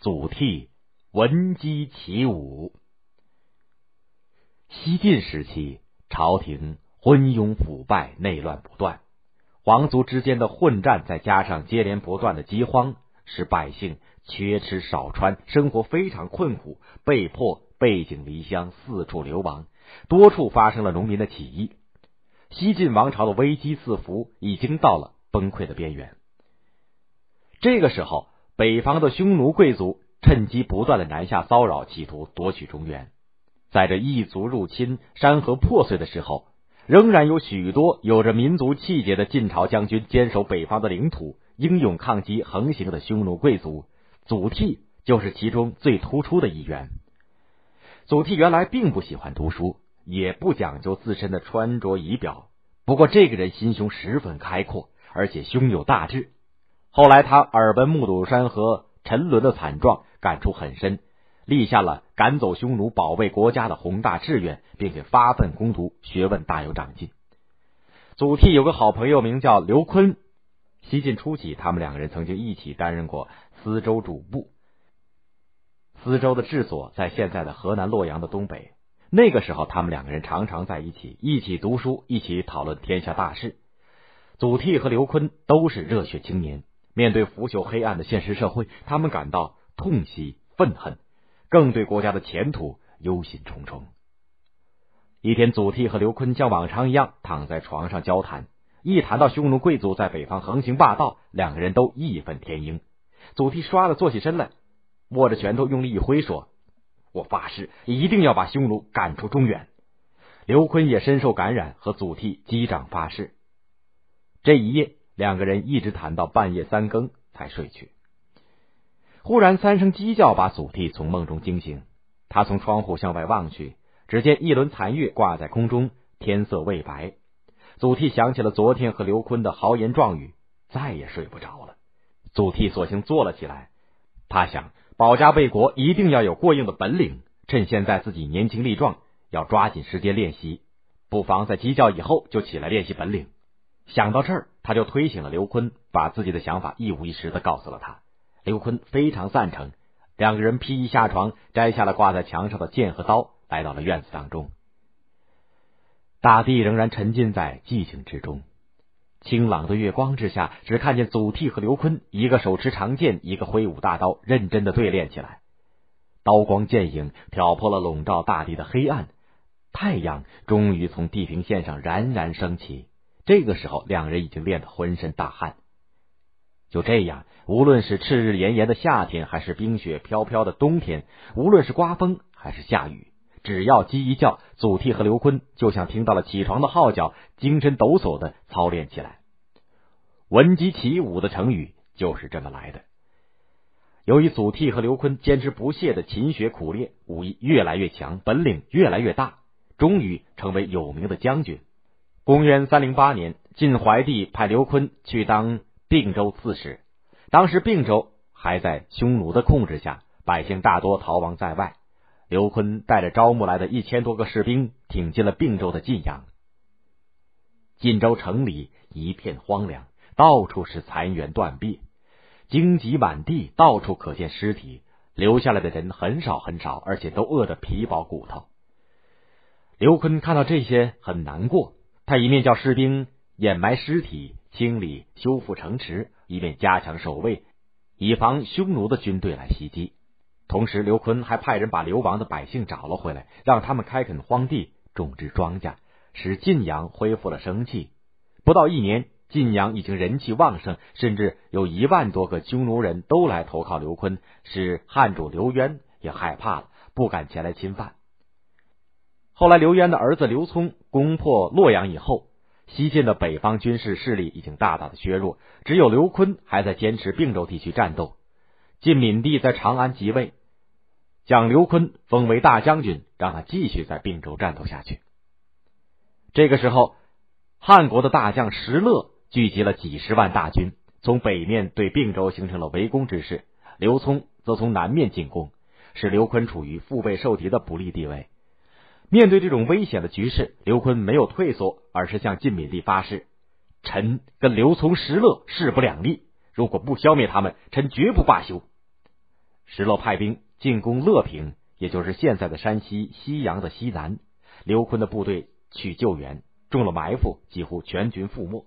祖逖闻鸡起舞。西晋时期，朝廷昏庸腐败，内乱不断，皇族之间的混战，再加上接连不断的饥荒，使百姓缺吃少穿，生活非常困苦，被迫背井离乡，四处流亡，多处发生了农民的起义。西晋王朝的危机四伏，已经到了崩溃的边缘。这个时候，北方的匈奴贵族趁机不断的南下骚扰，企图夺取中原。在这异族入侵、山河破碎的时候，仍然有许多有着民族气节的晋朝将军坚守北方的领土，英勇抗击横行的匈奴贵族。祖逖就是其中最突出的一员。祖逖原来并不喜欢读书，也不讲究自身的穿着仪表。不过，这个人心胸十分开阔，而且胸有大志。后来，他耳闻目睹山河沉沦的惨状，感触很深。立下了赶走匈奴、保卫国家的宏大志愿，并且发奋攻读，学问大有长进。祖逖有个好朋友名叫刘琨。西晋初期，他们两个人曾经一起担任过司州主簿。司州的治所在现在的河南洛阳的东北。那个时候，他们两个人常常在一起，一起读书，一起讨论天下大事。祖逖和刘琨都是热血青年，面对腐朽黑暗的现实社会，他们感到痛惜、愤恨。更对国家的前途忧心忡忡。一天，祖逖和刘琨像往常一样躺在床上交谈，一谈到匈奴贵族在北方横行霸道，两个人都义愤填膺。祖逖唰的坐起身来，握着拳头用力一挥，说：“我发誓一定要把匈奴赶出中原。”刘琨也深受感染，和祖逖击掌发誓。这一夜，两个人一直谈到半夜三更才睡去。忽然，三声鸡叫把祖逖从梦中惊醒。他从窗户向外望去，只见一轮残月挂在空中，天色未白。祖逖想起了昨天和刘坤的豪言壮语，再也睡不着了。祖逖索性坐了起来。他想，保家卫国一定要有过硬的本领。趁现在自己年轻力壮，要抓紧时间练习。不妨在鸡叫以后就起来练习本领。想到这儿，他就推醒了刘坤，把自己的想法一五一十的告诉了他。刘坤非常赞成，两个人披衣下床，摘下了挂在墙上的剑和刀，来到了院子当中。大地仍然沉浸在寂静之中，清朗的月光之下，只看见祖逖和刘坤，一个手持长剑，一个挥舞大刀，认真的对练起来。刀光剑影挑破了笼罩大地的黑暗，太阳终于从地平线上冉冉升起。这个时候，两人已经练得浑身大汗。就这样，无论是赤日炎炎的夏天，还是冰雪飘飘的冬天，无论是刮风还是下雨，只要鸡一叫，祖逖和刘琨就像听到了起床的号角，精神抖擞的操练起来。闻鸡起舞的成语就是这么来的。由于祖逖和刘琨坚持不懈的勤学苦练，武艺越来越强，本领越来越大，终于成为有名的将军。公元三零八年，晋怀帝派刘琨去当。并州刺史，当时并州还在匈奴的控制下，百姓大多逃亡在外。刘坤带着招募来的一千多个士兵，挺进了并州的晋阳。晋州城里一片荒凉，到处是残垣断壁，荆棘满地，到处可见尸体。留下来的人很少很少，而且都饿得皮包骨头。刘坤看到这些，很难过。他一面叫士兵掩埋尸体。清理、修复城池，以便加强守卫，以防匈奴的军队来袭击。同时，刘坤还派人把流亡的百姓找了回来，让他们开垦荒地、种植庄稼，使晋阳恢复了生气。不到一年，晋阳已经人气旺盛，甚至有一万多个匈奴人都来投靠刘坤，使汉主刘渊也害怕了，不敢前来侵犯。后来，刘渊的儿子刘聪攻破洛阳以后。西晋的北方军事势力已经大大的削弱，只有刘琨还在坚持并州地区战斗。晋闵帝在长安即位，将刘琨封为大将军，让他继续在并州战斗下去。这个时候，汉国的大将石勒聚集了几十万大军，从北面对并州形成了围攻之势。刘聪则从南面进攻，使刘琨处于腹背受敌的不利地位。面对这种危险的局势，刘坤没有退缩，而是向晋敏帝发誓：“臣跟刘琮、石勒势不两立，如果不消灭他们，臣绝不罢休。”石勒派兵进攻乐平，也就是现在的山西西阳的西南。刘坤的部队去救援，中了埋伏，几乎全军覆没。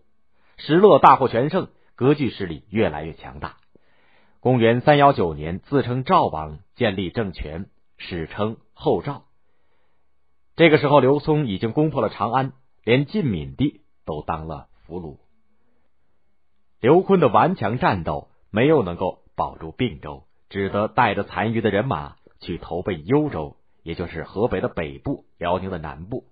石勒大获全胜，割据势力越来越强大。公元三幺九年，自称赵王，建立政权，史称后赵。这个时候，刘松已经攻破了长安，连晋闵帝都当了俘虏。刘坤的顽强战斗没有能够保住并州，只得带着残余的人马去投奔幽州，也就是河北的北部、辽宁的南部。